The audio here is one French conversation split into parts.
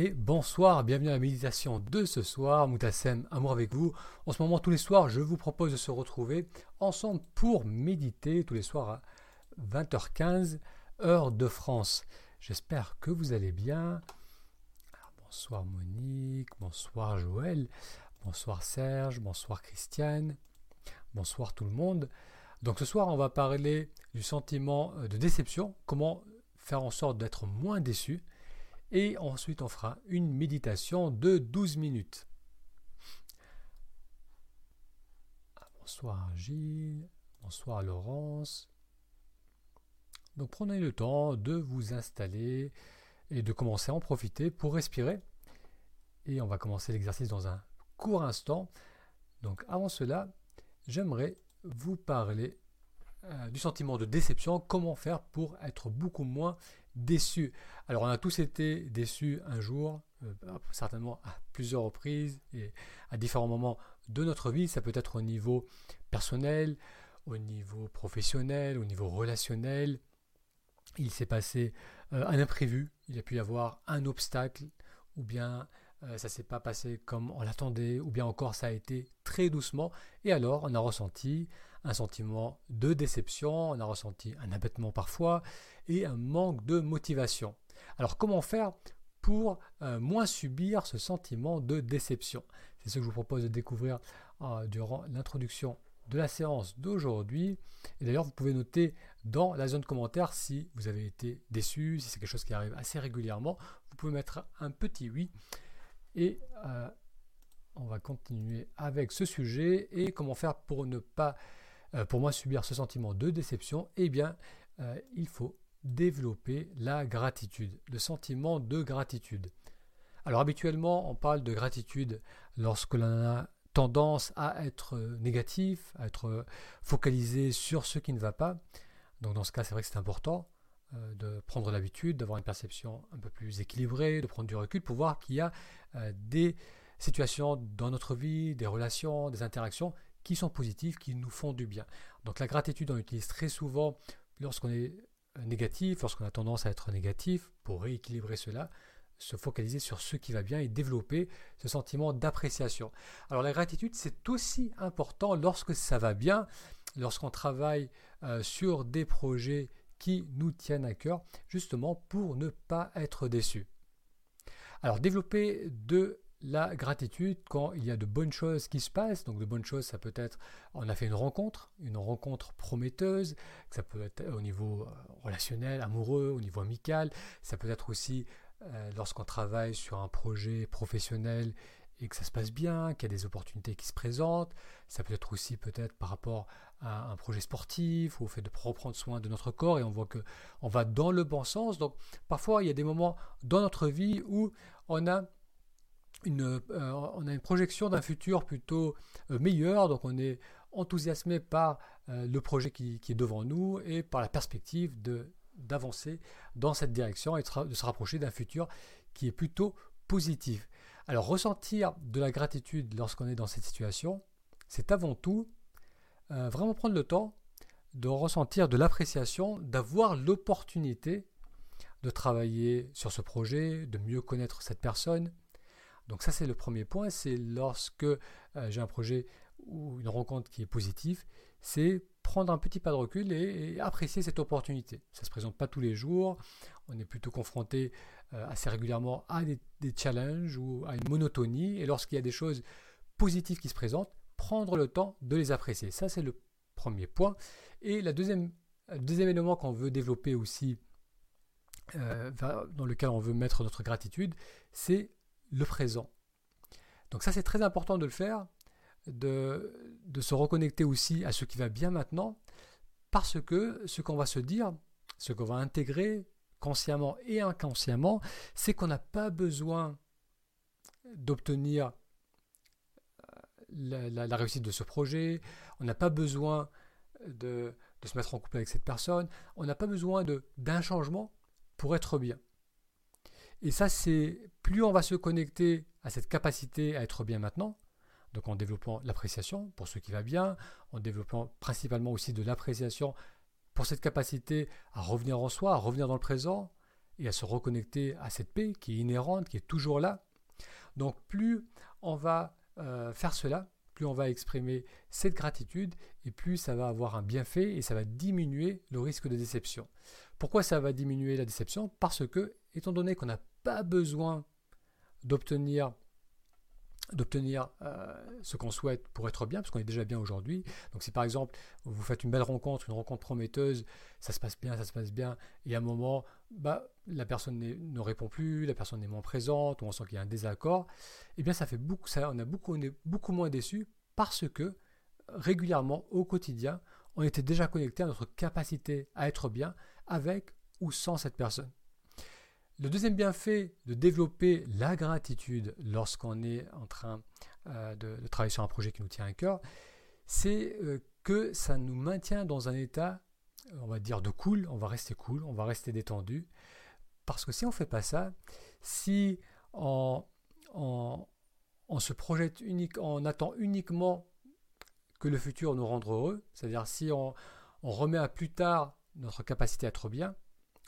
et bonsoir, bienvenue à la méditation de ce soir, Moutassem, amour avec vous. En ce moment, tous les soirs, je vous propose de se retrouver ensemble pour méditer tous les soirs à 20h15, heure de France. J'espère que vous allez bien. bonsoir Monique, bonsoir Joël, bonsoir Serge, bonsoir Christiane, bonsoir tout le monde. Donc ce soir, on va parler du sentiment de déception, comment faire en sorte d'être moins déçu. Et ensuite, on fera une méditation de 12 minutes. Ah, bonsoir Gilles, bonsoir Laurence. Donc prenez le temps de vous installer et de commencer à en profiter pour respirer. Et on va commencer l'exercice dans un court instant. Donc avant cela, j'aimerais vous parler euh, du sentiment de déception, comment faire pour être beaucoup moins déçu. Alors on a tous été déçus un jour, euh, certainement à plusieurs reprises et à différents moments de notre vie. Ça peut être au niveau personnel, au niveau professionnel, au niveau relationnel. Il s'est passé euh, un imprévu, il a pu y avoir un obstacle, ou bien ça s'est pas passé comme on l'attendait, ou bien encore ça a été très doucement, et alors on a ressenti un sentiment de déception, on a ressenti un abattement parfois et un manque de motivation. Alors comment faire pour euh, moins subir ce sentiment de déception? C'est ce que je vous propose de découvrir euh, durant l'introduction de la séance d'aujourd'hui. Et d'ailleurs, vous pouvez noter dans la zone commentaire si vous avez été déçu, si c'est quelque chose qui arrive assez régulièrement. Vous pouvez mettre un petit oui. Et euh, on va continuer avec ce sujet et comment faire pour ne pas euh, pour moi subir ce sentiment de déception, eh bien, euh, il faut développer la gratitude, le sentiment de gratitude. Alors habituellement, on parle de gratitude lorsque l'on a tendance à être négatif, à être focalisé sur ce qui ne va pas. Donc dans ce cas, c'est vrai que c'est important de prendre l'habitude, d'avoir une perception un peu plus équilibrée, de prendre du recul pour voir qu'il y a des situations dans notre vie, des relations, des interactions qui sont positifs, qui nous font du bien. Donc la gratitude, on l'utilise très souvent lorsqu'on est négatif, lorsqu'on a tendance à être négatif, pour rééquilibrer cela, se focaliser sur ce qui va bien et développer ce sentiment d'appréciation. Alors la gratitude, c'est aussi important lorsque ça va bien, lorsqu'on travaille euh, sur des projets qui nous tiennent à cœur, justement pour ne pas être déçu. Alors développer de la gratitude quand il y a de bonnes choses qui se passent. Donc de bonnes choses, ça peut être, on a fait une rencontre, une rencontre prometteuse, ça peut être au niveau euh, relationnel, amoureux, au niveau amical, ça peut être aussi euh, lorsqu'on travaille sur un projet professionnel et que ça se passe bien, qu'il y a des opportunités qui se présentent. Ça peut être aussi peut-être par rapport à un projet sportif ou au fait de reprendre soin de notre corps et on voit que on va dans le bon sens. Donc parfois il y a des moments dans notre vie où on a une, euh, on a une projection d'un futur plutôt euh, meilleur, donc on est enthousiasmé par euh, le projet qui, est devant nous et par la perspective d'avancer dans cette direction et de se rapprocher d'un futur qui est plutôt positif. Alors ressentir de la gratitude lorsqu'on est dans cette situation, c'est avant tout vraiment prendre le temps de ressentir de l'appréciation, d'avoir l'opportunité de travailler sur ce projet, de mieux connaître cette personne, donc ça c'est le premier point, c'est lorsque euh, j'ai un projet ou une rencontre qui est positive, c'est prendre un petit pas de recul et, apprécier cette opportunité. Ça ne se présente pas tous les jours, on est plutôt confronté euh, assez régulièrement à des, challenges ou à une monotonie, et lorsqu'il y a des choses positives qui se présentent, prendre le temps de les apprécier. Ça c'est le premier point. Et la deuxième, le deuxième élément qu'on veut développer aussi, euh, dans lequel on veut mettre notre gratitude, c'est le présent. Donc ça c'est très important de le faire, de, se reconnecter aussi à ce qui va bien maintenant, parce que ce qu'on va se dire, ce qu'on va intégrer consciemment et inconsciemment, c'est qu'on n'a pas besoin d'obtenir euh, la, réussite de ce projet, on n'a pas besoin de, de, se mettre en couple avec cette personne, on n'a pas besoin d'un changement pour être bien. Et ça, c'est plus on va se connecter à cette capacité à être bien maintenant, donc en développant l'appréciation pour ce qui va bien, en développant principalement aussi de l'appréciation pour cette capacité à revenir en soi, à revenir dans le présent, et à se reconnecter à cette paix qui est inhérente, qui est toujours là. Donc plus on va euh, faire cela, plus on va exprimer cette gratitude et plus ça va avoir un bienfait et ça va diminuer le risque de déception. Pourquoi ça va diminuer la déception? Parce que, étant donné qu'on n'a pas besoin d'obtenir d'obtenir euh, ce qu'on souhaite pour être bien, parce qu'on est déjà bien aujourd'hui. Donc si par exemple vous faites une belle rencontre, une rencontre prometteuse, ça se passe bien, ça se passe bien, et à un moment, bah, la personne ne répond plus, la personne est moins présente, ou on sent qu'il y a un désaccord, eh bien ça fait beaucoup, ça, on, a beaucoup, est beaucoup moins déçu parce que régulièrement, au quotidien, on était déjà connecté à notre capacité à être bien avec ou sans cette personne. Le deuxième bienfait de développer la gratitude lorsqu'on est en train euh, de, travailler sur un projet qui nous tient à cœur, c'est euh, que ça nous maintient dans un état, on va dire, de cool, on va rester cool, on va rester détendu. Parce que si on ne fait pas ça, si on, se projette unique, on attend uniquement que le futur nous rende heureux, c'est-à-dire si on, on remet à plus tard notre capacité à être bien,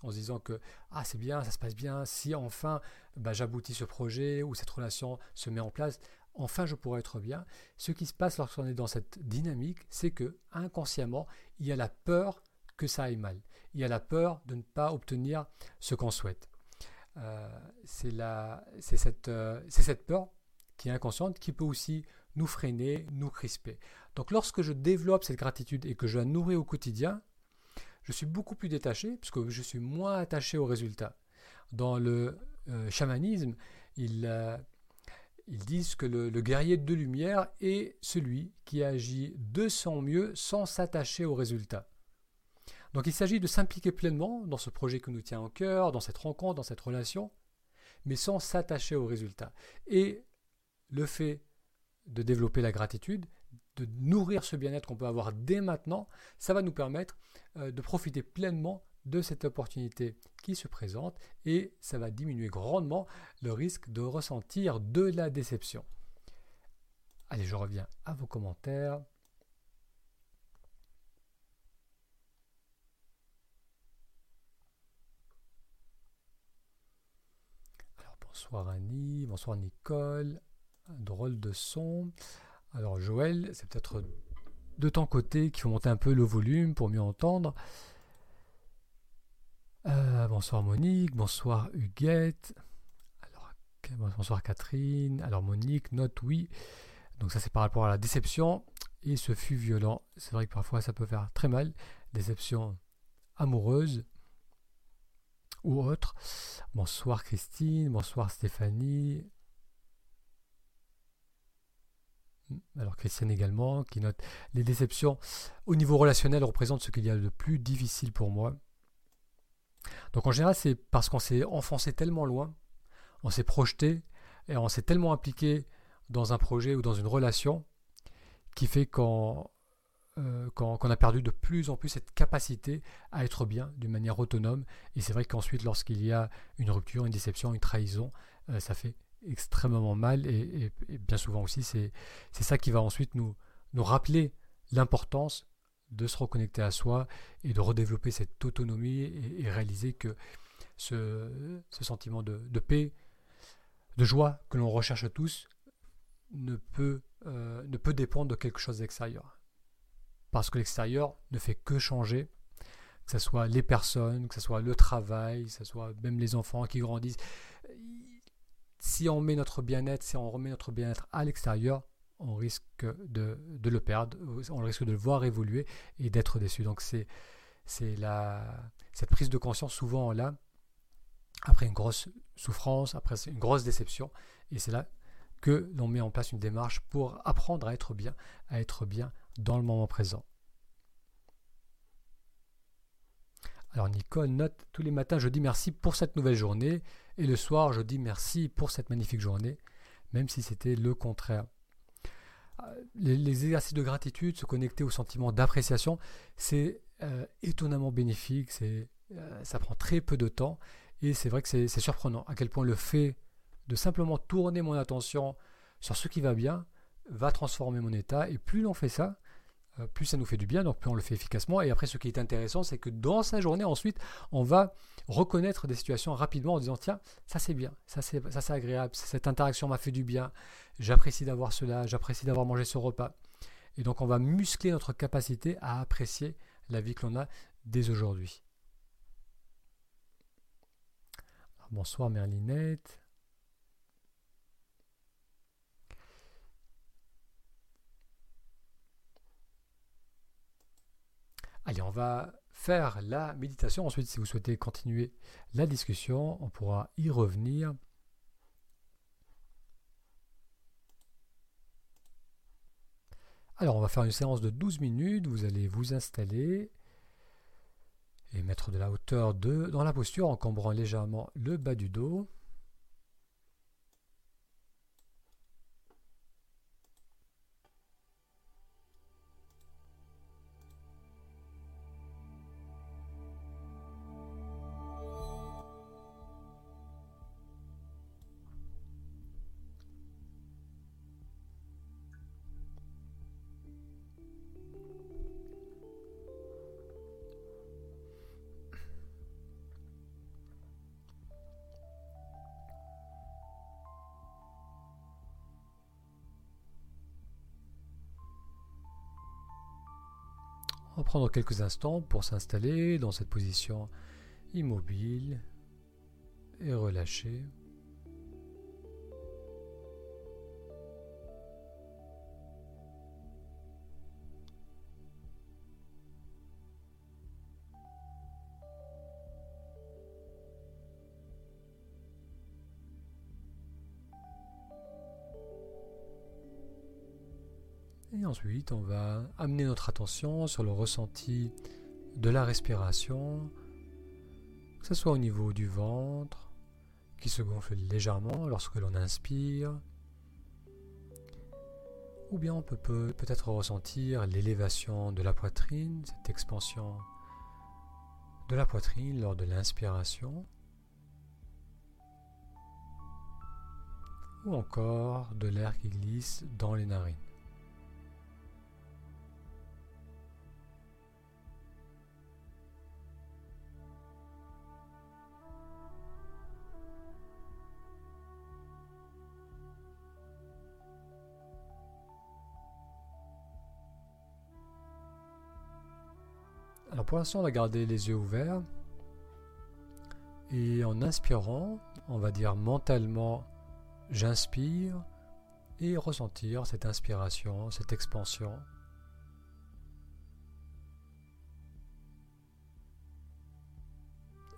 en se disant que ah c'est bien, ça se passe bien, si enfin bah, j'aboutis ce projet ou cette relation se met en place, enfin je pourrai être bien. Ce qui se passe lorsqu'on est dans cette dynamique, c'est que inconsciemment, il y a la peur que ça aille mal. Il y a la peur de ne pas obtenir ce qu'on souhaite. Euh, c'est cette, euh, cette peur qui est inconsciente qui peut aussi nous freiner, nous crisper. Donc lorsque je développe cette gratitude et que je la nourris au quotidien, je suis beaucoup plus détaché, puisque je suis moins attaché au résultat. Dans le euh, chamanisme, euh, ils, disent que le, guerrier de lumière est celui qui agit de son mieux sans s'attacher au résultat. Donc il s'agit de s'impliquer pleinement dans ce projet qui nous tient au cœur, dans cette rencontre, dans cette relation, mais sans s'attacher au résultat. Et le fait de développer la gratitude, de nourrir ce bien-être qu'on peut avoir dès maintenant, ça va nous permettre euh, de profiter pleinement de cette opportunité qui se présente et ça va diminuer grandement le risque de ressentir de la déception. Allez, je reviens à vos commentaires. Alors bonsoir Annie, bonsoir Nicole, drôle de son. Alors Joël, c'est peut-être de ton côté qu'il faut monter un peu le volume pour mieux entendre. Euh, bonsoir Monique, bonsoir Huguette. Alors, bonsoir Catherine. Alors Monique, note oui. Donc ça c'est par rapport à la déception. Et ce fut violent. C'est vrai que parfois ça peut faire très mal. Déception amoureuse ou autre. Bonsoir Christine, bonsoir Stéphanie. Alors Christiane également, qui note les déceptions au niveau relationnel représentent ce qu'il y a de plus difficile pour moi. Donc en général, c'est parce qu'on s'est enfoncé tellement loin, on s'est projeté et on s'est tellement impliqué dans un projet ou dans une relation qui fait qu'on euh, a perdu de plus en plus cette capacité à être bien d'une manière autonome. Et c'est vrai qu'ensuite, lorsqu'il y a une rupture, une déception, une trahison, euh, ça fait extrêmement mal et, bien souvent aussi c'est ça qui va ensuite nous, nous rappeler l'importance de se reconnecter à soi et de redévelopper cette autonomie et, réaliser que ce, ce sentiment de, de, paix, de joie que l'on recherche tous ne peut, euh, ne peut dépendre de quelque chose d'extérieur. Parce que l'extérieur ne fait que changer, que ce soit les personnes, que ce soit le travail, que ce soit même les enfants qui grandissent si on met notre bien-être, si on remet notre bien-être à l'extérieur, on risque de, le perdre, on risque de le voir évoluer et d'être déçu. Donc c'est cette prise de conscience souvent là, après une grosse souffrance, après une grosse déception, et c'est là que l'on met en place une démarche pour apprendre à être bien, à être bien dans le moment présent. Alors Nicole note tous les matins, je dis merci pour cette nouvelle journée. Et le soir, je dis merci pour cette magnifique journée, même si c'était le contraire. Euh, les, exercices de gratitude, se connecter au sentiment d'appréciation, c'est euh, étonnamment bénéfique, c'est, euh, ça prend très peu de temps et c'est vrai que c'est, surprenant à quel point le fait de simplement tourner mon attention sur ce qui va bien va transformer mon état et plus l'on fait ça, plus ça nous fait du bien, donc plus on le fait efficacement. Et après, ce qui est intéressant, c'est que dans sa journée, ensuite, on va reconnaître des situations rapidement en disant tiens, ça c'est bien, ça c'est, ça c'est agréable, cette interaction m'a fait du bien, j'apprécie d'avoir cela, j'apprécie d'avoir mangé ce repas. Et donc, on va muscler notre capacité à apprécier la vie que l'on a dès aujourd'hui. Bonsoir Merlinette. Allez, on va faire la méditation. Ensuite, si vous souhaitez continuer la discussion, on pourra y revenir. Alors, on va faire une séance de 12 minutes. Vous allez vous installer et mettre de la hauteur dans la posture en cambrant légèrement le bas du dos. Va prendre quelques instants pour s'installer dans cette position immobile et relâcher. Ensuite, on va amener notre attention sur le ressenti de la respiration, que ce soit au niveau du ventre, qui se gonfle légèrement lorsque l'on inspire, ou bien on peut peut-être ressentir l'élévation de la poitrine, cette expansion de la poitrine lors de l'inspiration, ou encore de l'air qui glisse dans les narines. Pour l'instant, on va garder les yeux ouverts. Et en inspirant, on va dire mentalement j'inspire et ressentir cette inspiration, cette expansion.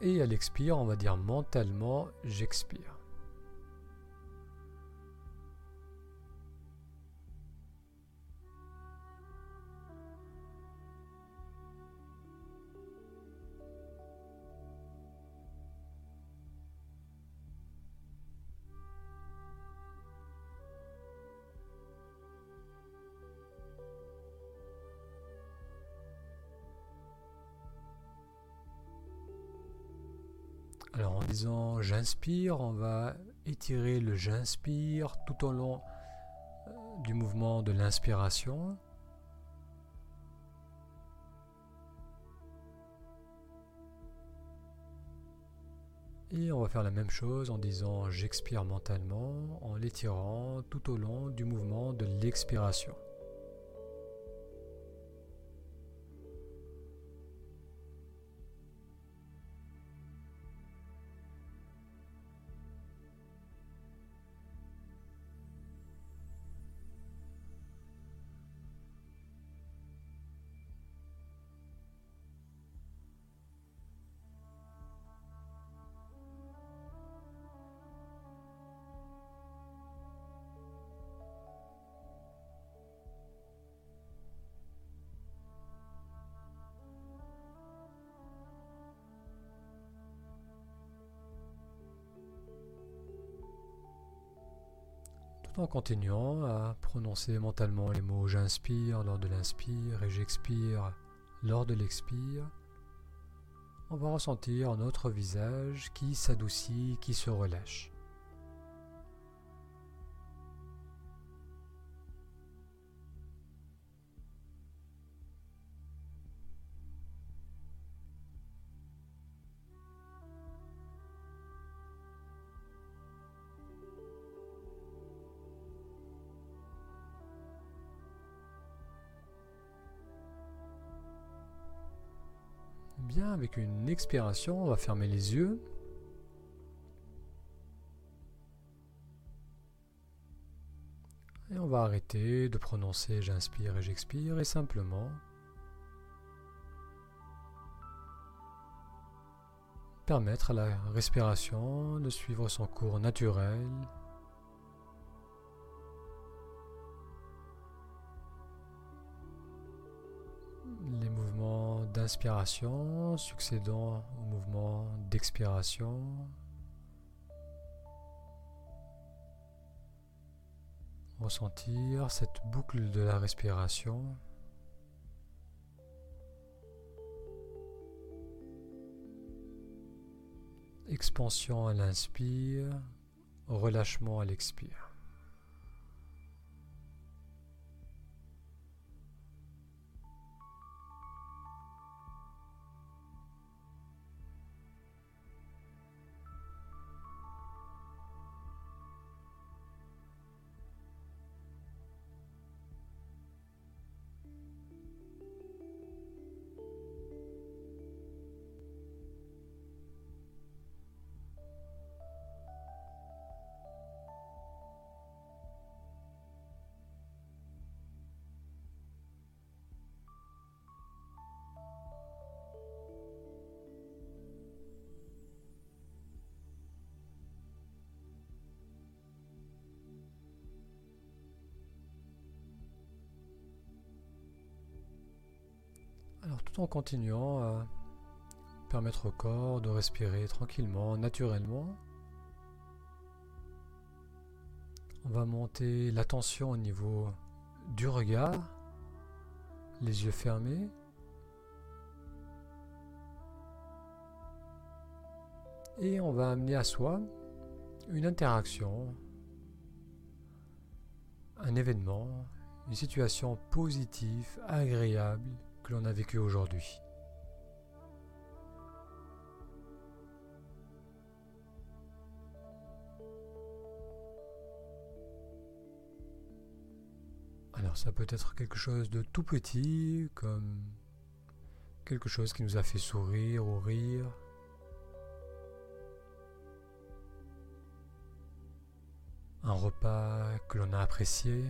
Et à l'expire, on va dire mentalement j'expire. Alors en disant j'inspire, on va étirer le j'inspire tout au long euh, du mouvement de l'inspiration. Et on va faire la même chose en disant j'expire mentalement en l'étirant tout au long du mouvement de l'expiration. En continuant à prononcer mentalement les mots j'inspire lors de l'inspire et j'expire lors de l'expire, on va ressentir notre visage qui s'adoucit, qui se relâche. Avec une expiration, on va fermer les yeux. Et on va arrêter de prononcer j'inspire et j'expire et simplement permettre à la respiration de suivre son cours naturel. Les mouvements d'inspiration succédant aux mouvements d'expiration. ressentir cette boucle de la respiration. Expansion à l'inspire, relâchement à l'expire. En continuant à permettre au corps de respirer tranquillement, naturellement. On va monter l'attention au niveau du regard, les yeux fermés. Et on va amener à soi une interaction, un événement, une situation positive, agréable, que l'on a vécu aujourd'hui. Alors ça peut être quelque chose de tout petit, comme quelque chose qui nous a fait sourire ou rire. Un repas que l'on a apprécié.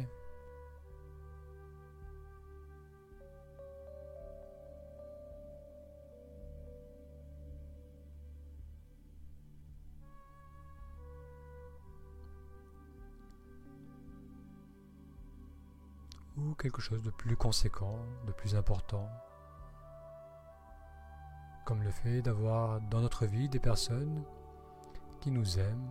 Quelque chose de plus conséquent, de plus important, comme le fait d'avoir dans notre vie des personnes qui nous aiment,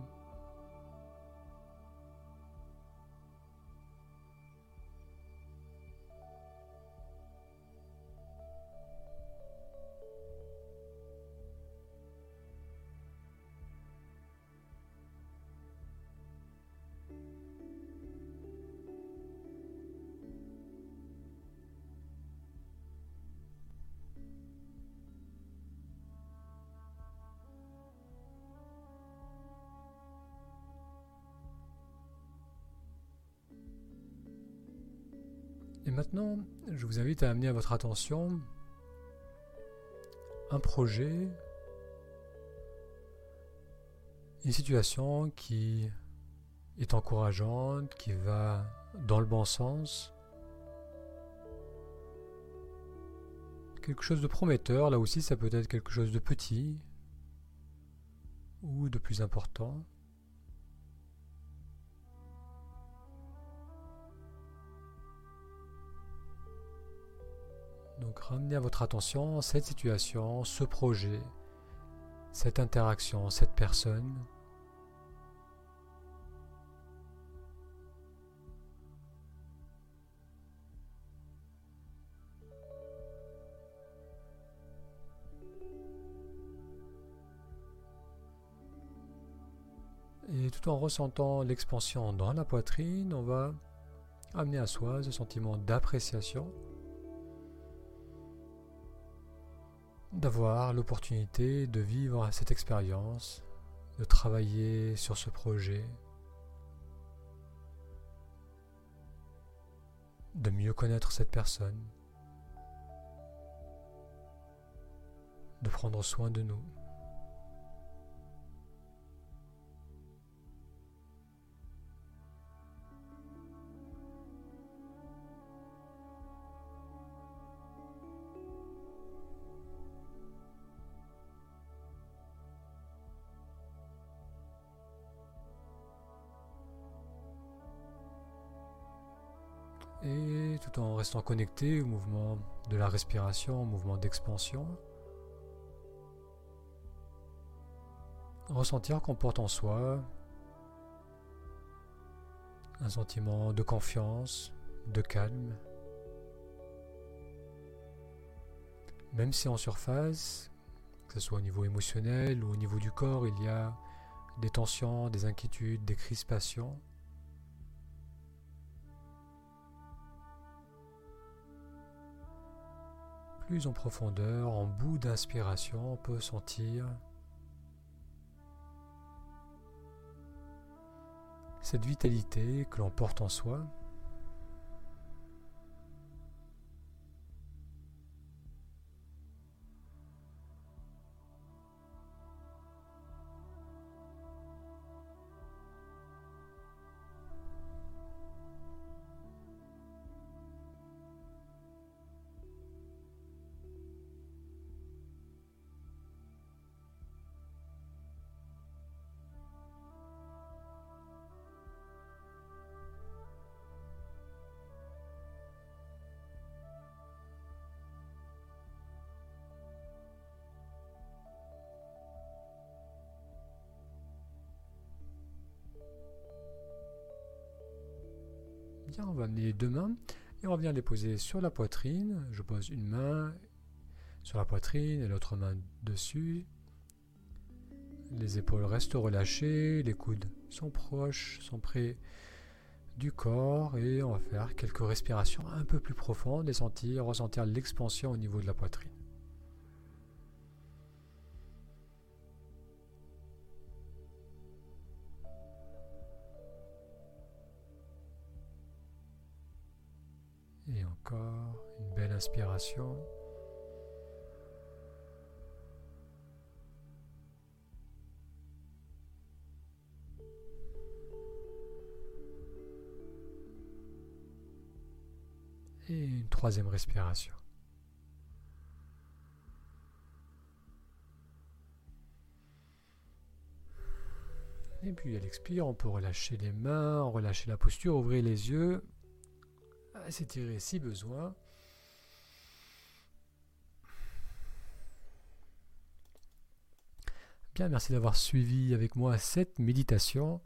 Et maintenant, je vous invite à amener à votre attention un projet, une situation qui est encourageante, qui va dans le bon sens. Quelque chose de prometteur, là aussi ça peut être quelque chose de petit ou de plus important. Donc ramenez à votre attention cette situation, ce projet, cette interaction, cette personne. Et tout en ressentant l'expansion dans la poitrine, on va amener à soi ce sentiment d'appréciation d'avoir l'opportunité de vivre cette expérience, de travailler sur ce projet, de mieux connaître cette personne, prendre soin de nous. Et tout en restant connecté au mouvement de la respiration, au mouvement d'expansion. Ressentir qu'on porte en soi un sentiment de confiance, de calme. Même si en surface, que ce soit au niveau émotionnel ou au niveau du corps, il y a des tensions, des inquiétudes, des crispations, en profondeur, en bout d'inspiration, on peut sentir cette vitalité que l'on porte en soi. On va amener deux mains et on va venir les poser sur la poitrine. Je pose une main sur la poitrine et l'autre main dessus. Les épaules restent relâchées, les coudes sont proches, sont près du corps et on va faire quelques respirations un peu plus profondes et sentir, ressentir l'expansion au niveau de la poitrine. Une belle inspiration. Et une troisième respiration. Et puis à l'expire, on peut relâcher les mains, relâcher la posture, ouvrir les yeux s'étirer si besoin. Bien, merci d'avoir suivi avec moi cette méditation.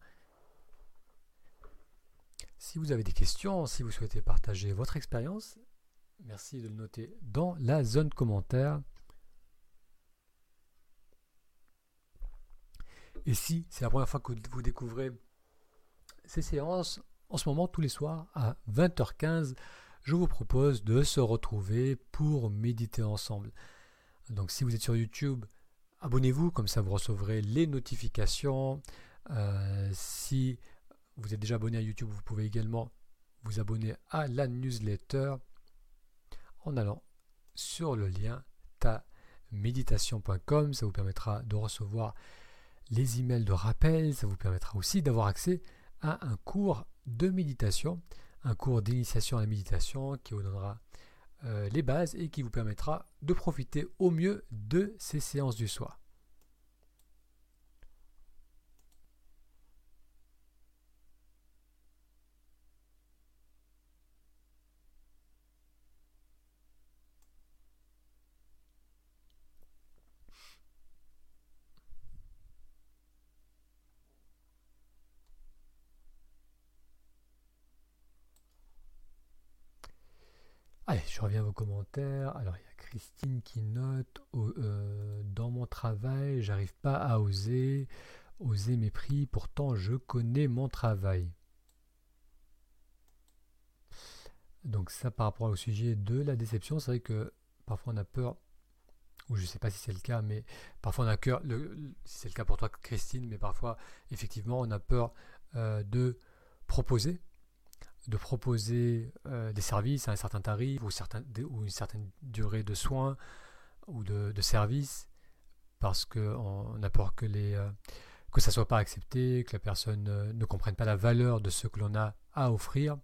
Si vous avez des questions, si vous souhaitez partager votre expérience, merci de le noter dans la zone commentaire. Et si c'est la première fois que vous découvrez ces séances, en ce moment, tous les soirs, à 20h15, je vous propose de se retrouver pour méditer ensemble. Donc si vous êtes sur YouTube, abonnez-vous, comme ça vous recevrez les notifications. Euh, si vous êtes déjà abonné à YouTube, vous pouvez également vous abonner à la newsletter en allant sur le lien taméditation.com. Ça vous permettra de recevoir les emails de rappel. Ça vous permettra aussi d'avoir accès un cours de méditation, un cours d'initiation à la méditation qui vous donnera euh, les bases et qui vous permettra de profiter au mieux de ces séances du soir. Allez, je reviens à vos commentaires. Alors, il y a Christine qui note euh, Dans mon travail, j'arrive pas à oser, oser mes prix, pourtant je connais mon travail. Donc, ça par rapport au sujet de la déception, c'est vrai que parfois on a peur, ou je ne sais pas si c'est le cas, mais parfois on a peur, si c'est le cas pour toi, Christine, mais parfois, effectivement, on a peur euh, de proposer de proposer euh, des services à un certain tarif ou, ou, une certaine durée de soins ou de, services parce qu'on a peur que, les, euh, que ça ne soit pas accepté, que la personne ne comprenne pas la valeur de ce que l'on a à offrir.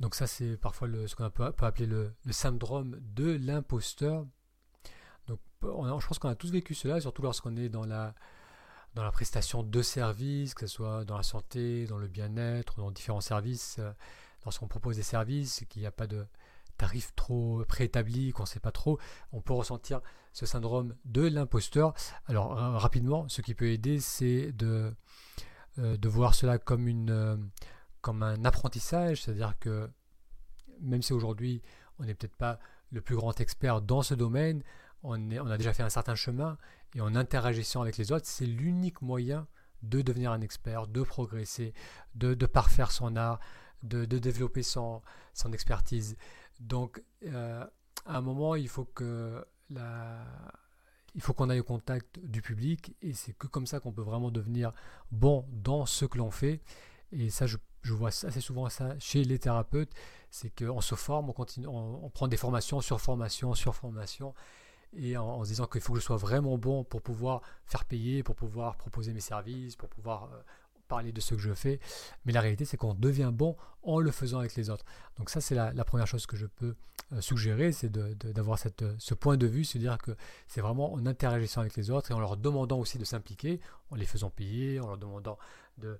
Donc ça, c'est parfois ce qu'on peut, appeler le, syndrome de l'imposteur. Donc je pense qu'on a tous vécu cela, surtout lorsqu'on est dans la, dans la prestation de services, que ce soit dans la santé, dans le bien-être, dans différents services. Euh, lorsqu'on propose des services, qu'il n'y a pas de tarif trop préétabli, qu'on ne sait pas trop, on peut ressentir ce syndrome de l'imposteur. Alors rapidement, ce qui peut aider, c'est de, euh, voir cela comme une euh, comme un apprentissage, c'est-à-dire que même si aujourd'hui on n'est peut-être pas le plus grand expert dans ce domaine, on, a déjà fait un certain chemin et en interagissant avec les autres, c'est l'unique moyen de devenir un expert, de progresser, de, parfaire son art, de, développer son, expertise. Donc, euh, à un moment, il faut que il faut qu'on aille au contact du public et c'est que comme ça qu'on peut vraiment devenir bon dans ce que l'on fait. Et ça, je, vois assez souvent ça chez les thérapeutes, c'est qu'on se forme, on, continue, on, prend des formations sur formation, sur formation, et en, se disant qu'il faut que je sois vraiment bon pour pouvoir faire payer, pour pouvoir proposer mes services, pour pouvoir euh, parler de ce que je fais. Mais la réalité, c'est qu'on devient bon en le faisant avec les autres. Donc ça, c'est la, première chose que je peux euh, suggérer, c'est d'avoir ce point de vue, se dire que c'est vraiment en interagissant avec les autres et en leur demandant aussi de s'impliquer, en les faisant payer, en leur demandant de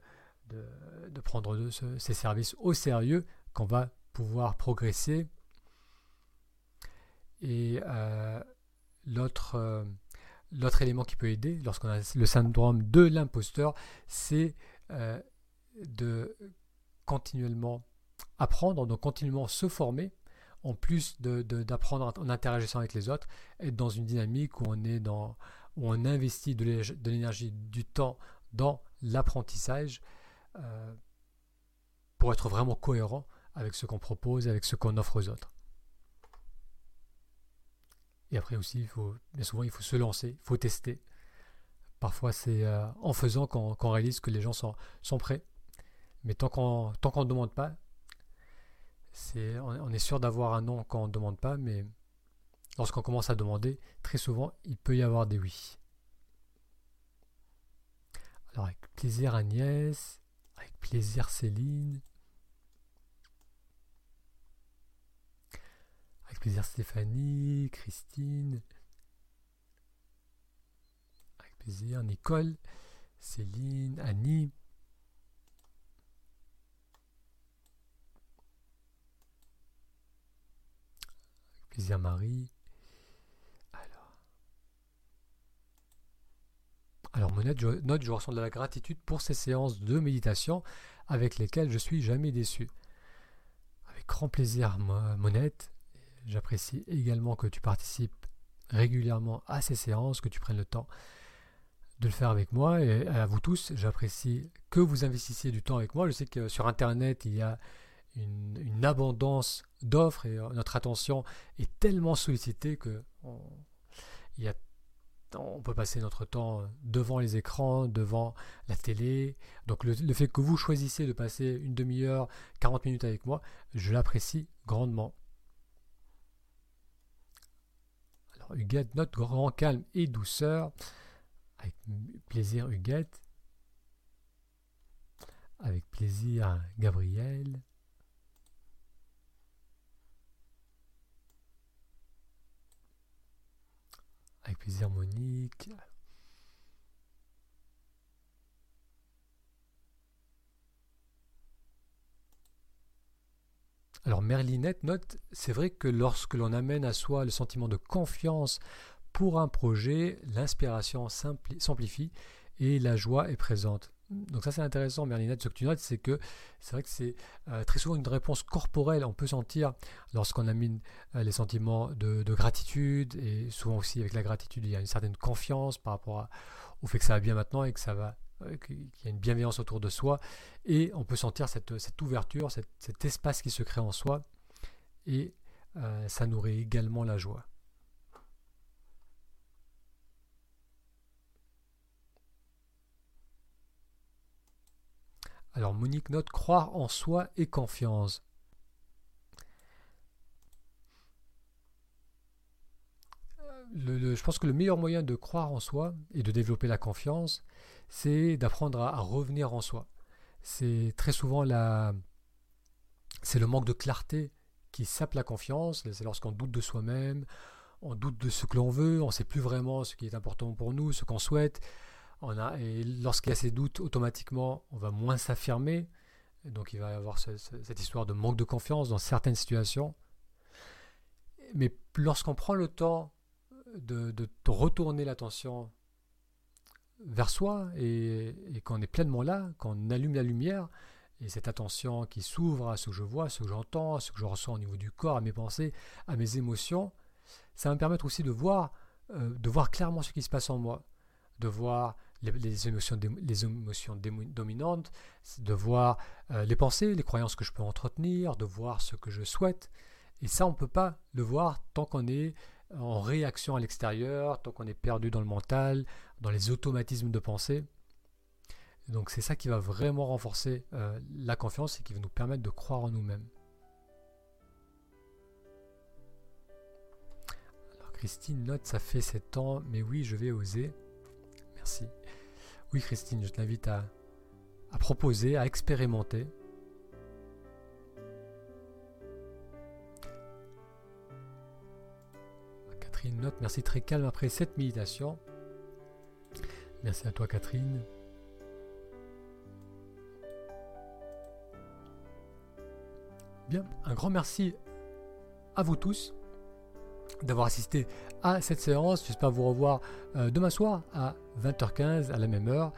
de, prendre ces services au sérieux qu'on va pouvoir progresser. Et euh, euh, l'autre élément qui peut aider lorsqu'on a le syndrome de l'imposteur, c'est euh, de continuellement apprendre, donc continuellement se former, en plus d'apprendre en interagissant avec les autres, être dans une dynamique où on est dans où on investit de l'énergie, du temps dans l'apprentissage euh, pour être vraiment cohérent avec ce qu'on propose, avec ce qu'on offre aux autres. Et après aussi, bien souvent, il faut se lancer, il faut tester. Parfois, c'est euh, en faisant qu'on réalise que les gens sont, sont prêts. Mais tant qu'on ne demande pas, c'est, on, est sûr d'avoir un non quand on ne demande pas, mais lorsqu'on commence à demander, très souvent, il peut y avoir des oui. Alors, avec plaisir, Agnès. Avec plaisir Céline. Avec plaisir Stéphanie, Christine. Avec plaisir Nicole, Céline, Annie. Avec plaisir Marie. Alors, mon note, je, note, je ressens de la gratitude pour ces séances de méditation avec lesquelles je suis jamais déçu. Avec grand plaisir, Monette. J'apprécie également que tu participes régulièrement à ces séances, que tu prennes le temps de le faire avec moi et à vous tous. J'apprécie que vous investissiez du temps avec moi. Je sais que sur Internet, il y a une, abondance d'offres et euh, notre attention est tellement sollicitée que on peut passer notre temps devant les écrans, devant la télé. Donc le, fait que vous choisissez de passer une demi-heure, 40 minutes avec moi, je l'apprécie grandement. Alors Huguette, note grand calme et douceur. Avec plaisir Huguette. Avec plaisir Gabriel. Avec plaisir, Monique. Alors Merlinette note, c'est vrai que lorsque l'on amène à soi le sentiment de confiance pour un projet, l'inspiration s'amplifie et la joie est présente. Donc ça c'est intéressant Merlinette, ce que tu notes c'est que c'est vrai que c'est euh, très souvent une réponse corporelle, on peut sentir lorsqu'on amène euh, les sentiments de, gratitude et souvent aussi avec la gratitude il y a une certaine confiance par rapport au fait que ça va bien maintenant et que ça va qu'il y a une bienveillance autour de soi et on peut sentir cette, ouverture, cet espace qui se crée en soi et ça nourrit également la joie. Alors Monique note croire en soi et confiance. Je pense que le meilleur moyen de croire en soi et de développer la confiance, c'est d'apprendre à, revenir en soi. C'est très souvent la, c'est le manque de clarté qui sape la confiance. C'est lorsqu'on doute de soi-même, on doute de ce que l'on veut, on ne sait plus vraiment ce qui est important pour nous, ce qu'on souhaite. Et lorsqu'il y a ces doutes, automatiquement, on va moins s'affirmer. Donc il va y avoir cette histoire de manque de confiance dans certaines situations. Mais lorsqu'on prend le temps de, retourner l'attention vers soi et, qu'on est pleinement là, qu'on allume la lumière, et cette attention qui s'ouvre à ce que je vois, ce que j'entends, ce que je ressens au niveau du corps, à mes pensées, à mes émotions, ça va me permettre aussi de voir, euh, de voir clairement ce qui se passe en moi, de voir les, émotions, les émotions dominantes, de voir euh, les pensées, les croyances que je peux entretenir, de voir ce que je souhaite. Et ça, on ne peut pas le voir tant qu'on est en réaction à l'extérieur, tant qu'on est perdu dans le mental, dans les automatismes de pensée. Donc c'est ça qui va vraiment renforcer euh, la confiance et qui va nous permettre de croire en nous-mêmes. Alors Christine note, ça fait 7 ans, mais oui, je vais oser. Merci. Oui Christine, je t'invite à, à proposer, à expérimenter. Merci très calme après cette méditation. Merci à toi Catherine. Bien, un grand merci à vous tous d'avoir assisté à cette séance. J'espère vous revoir euh, demain soir à 20h15 à la même heure.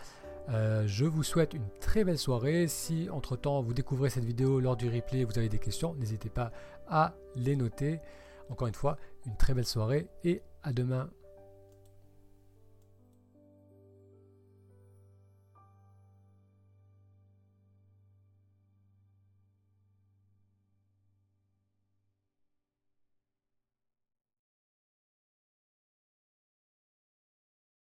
Euh, je vous souhaite une très belle soirée. Si entre-temps vous découvrez cette vidéo lors du replay, vous avez des questions, n'hésitez pas à les noter. Encore une fois, une très belle soirée et à demain.